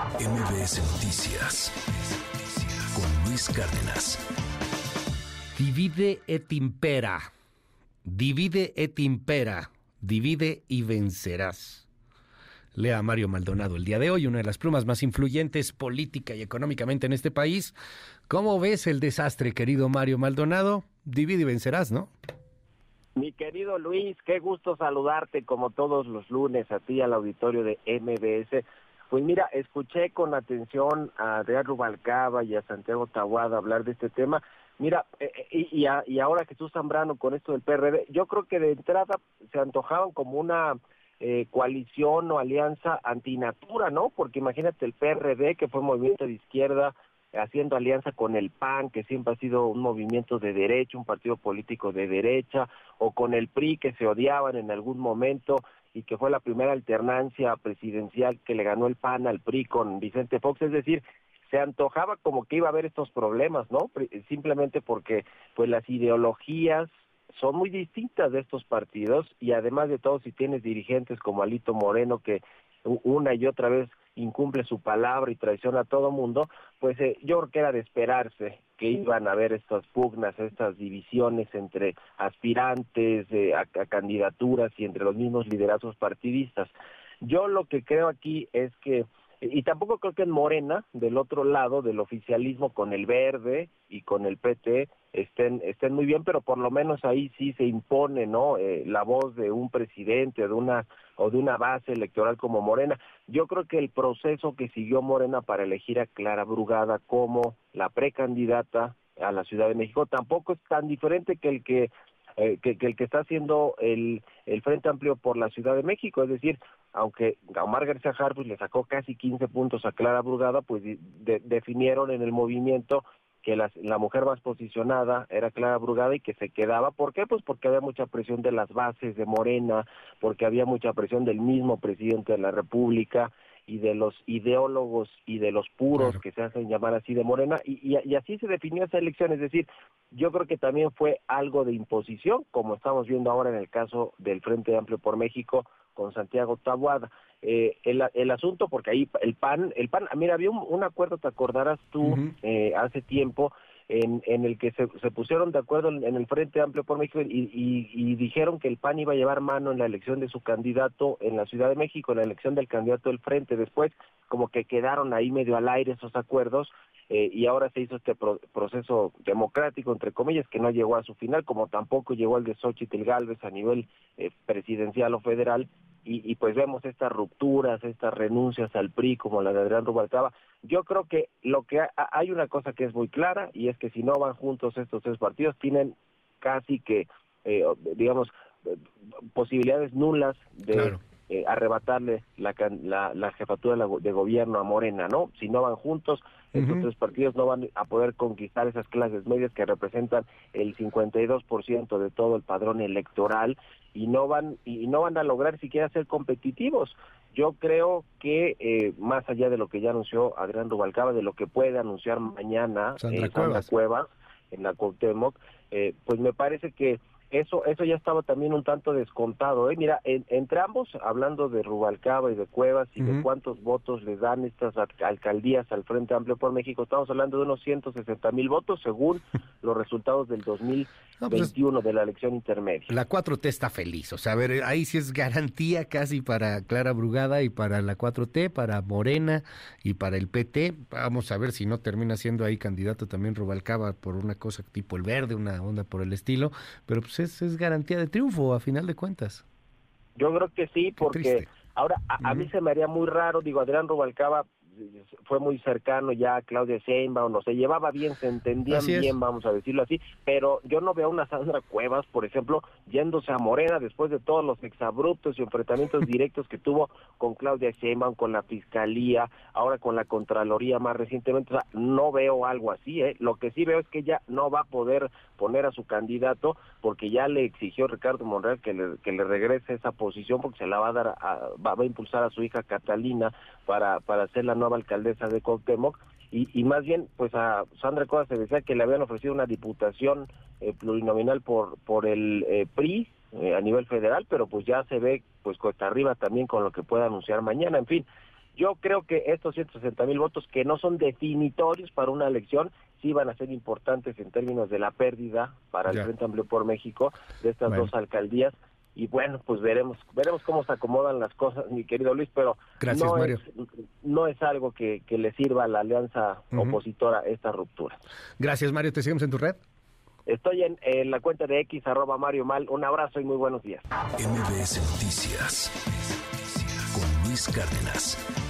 MBS Noticias con Luis Cárdenas. Divide et impera. Divide et impera. Divide y vencerás. Lea Mario Maldonado el día de hoy, una de las plumas más influyentes política y económicamente en este país. ¿Cómo ves el desastre, querido Mario Maldonado? Divide y vencerás, ¿no? Mi querido Luis, qué gusto saludarte como todos los lunes a ti al auditorio de MBS. Pues mira, escuché con atención a Adrián Rubalcaba y a Santiago Tahuada hablar de este tema. Mira, eh, eh, y, y, ahora Jesús Zambrano con esto del PRD, yo creo que de entrada se antojaban como una eh, coalición o alianza antinatura, ¿no? Porque imagínate el PRD, que fue un movimiento de izquierda, haciendo alianza con el PAN, que siempre ha sido un movimiento de derecha, un partido político de derecha, o con el PRI, que se odiaban en algún momento y que fue la primera alternancia presidencial que le ganó el PAN al PRI con Vicente Fox, es decir, se antojaba como que iba a haber estos problemas, ¿no? Simplemente porque pues las ideologías son muy distintas de estos partidos y además de todo si tienes dirigentes como Alito Moreno que una y otra vez incumple su palabra y traiciona a todo mundo, pues eh, yo creo que era de esperarse que iban a haber estas pugnas, estas divisiones entre aspirantes eh, a, candidaturas y entre los mismos liderazgos partidistas. Yo lo que creo aquí es que y tampoco creo que en Morena, del otro lado del oficialismo con el Verde y con el PT, estén, estén muy bien, pero por lo menos ahí sí se impone no eh, la voz de un presidente de una o de una base electoral como Morena. Yo creo que el proceso que siguió Morena para elegir a Clara Brugada como la precandidata a la Ciudad de México tampoco es tan diferente que el que eh, que, el que está haciendo el, el Frente Amplio por la Ciudad de México, es decir, aunque Gaumar García Harfuch le sacó casi 15 puntos a Clara Brugada, pues definieron en el movimiento que la, mujer más posicionada era Clara Brugada y que se quedaba. ¿Por qué? Pues porque había mucha presión de las bases de Morena, porque había mucha presión del mismo presidente de la República y de los ideólogos y de los puros que se hacen llamar así de Morena, y, y, así se definió esa elección. Es decir, yo creo que también fue algo de imposición, como estamos viendo ahora en el caso del Frente Amplio por México, con Santiago Tabuada. Eh, el, el, asunto, porque ahí el PAN, el PAN, mira, había un, acuerdo, te acordarás tú, eh, hace tiempo, en, el que se, se, pusieron de acuerdo en, el Frente Amplio por México y, y, dijeron que el PAN iba a llevar mano en la elección de su candidato en la Ciudad de México, en la elección del candidato del Frente. Después, como que quedaron ahí medio al aire esos acuerdos eh, y ahora se hizo este proceso democrático, entre comillas, que no llegó a su final, como tampoco llegó el de Xochitl Galvez a nivel eh, presidencial o federal, y, pues vemos estas rupturas, estas renuncias al PRI como la de Adrián Rubalcaba. Yo creo que lo que hay una cosa que es muy clara y es que si no van juntos estos tres partidos tienen casi que, eh, digamos, posibilidades nulas de eh, arrebatarle la, la, jefatura de gobierno a Morena, ¿no? Si no van juntos, estos tres partidos no van a poder conquistar esas clases medias que representan el 52% de todo el padrón electoral y no van y no van a lograr siquiera ser competitivos. Yo creo que eh, más allá de lo que ya anunció Adrián Rubalcaba, de lo que puede anunciar mañana Sandra, eh, Cuevas. en la Cuauhtémoc, eh, pues me parece que eso eso ya estaba también un tanto descontado. ¿eh? Mira, entre ambos, hablando de Rubalcaba y de Cuevas y de cuántos votos le dan estas alcaldías al Frente Amplio por México, estamos hablando de unos 160 mil votos según los resultados del 2021 pues de la elección intermedia. La 4T está feliz, o sea, a ver, ahí sí es garantía casi para Clara Brugada y para la 4T, para Morena y para el PT. Vamos a ver si no termina siendo ahí candidato también Rubalcaba por una cosa tipo el verde, una onda por el estilo, pero pues es, garantía de triunfo a final de cuentas. Yo creo que sí, porque ahora a, mí se me haría muy raro, digo, Adrián Rubalcaba fue muy cercano ya a Claudia Sheinbaum, no se llevaba bien, se entendían bien, vamos a decirlo así, pero yo no veo a una Sandra Cuevas, por ejemplo, yéndose a Morena después de todos los exabruptos y enfrentamientos directos que tuvo con Claudia Sheinbaum, con la Fiscalía, ahora con la Contraloría más recientemente, o sea, no veo algo así, ¿eh? Lo que sí veo es que ella no va a poder poner a su candidato porque ya le exigió Ricardo Monreal que le, que le regrese esa posición porque se la va a dar, va, va a impulsar a su hija Catalina para, para ser la nueva alcaldesa de Cuauhtémoc y, y más bien pues a Sandra Cuevas se decía que le habían ofrecido una diputación eh, plurinominal por por el eh, PRI eh, a nivel federal pero pues ya se ve pues cuesta arriba también con lo que pueda anunciar mañana. En fin Yo creo que estos 160 mil votos que no son definitorios para una elección, sí van a ser importantes en términos de la pérdida para el Frente Amplio por México de estas dos alcaldías y bueno, pues veremos veremos cómo se acomodan las cosas, mi querido Luis, pero no, Es, no es algo que, le sirva a la alianza opositora esta ruptura. Gracias, Mario. ¿Te seguimos en tu red? Estoy en, la cuenta de X, arroba Mario Mal. Un abrazo y muy buenos días. MBS Noticias con Luis Cárdenas.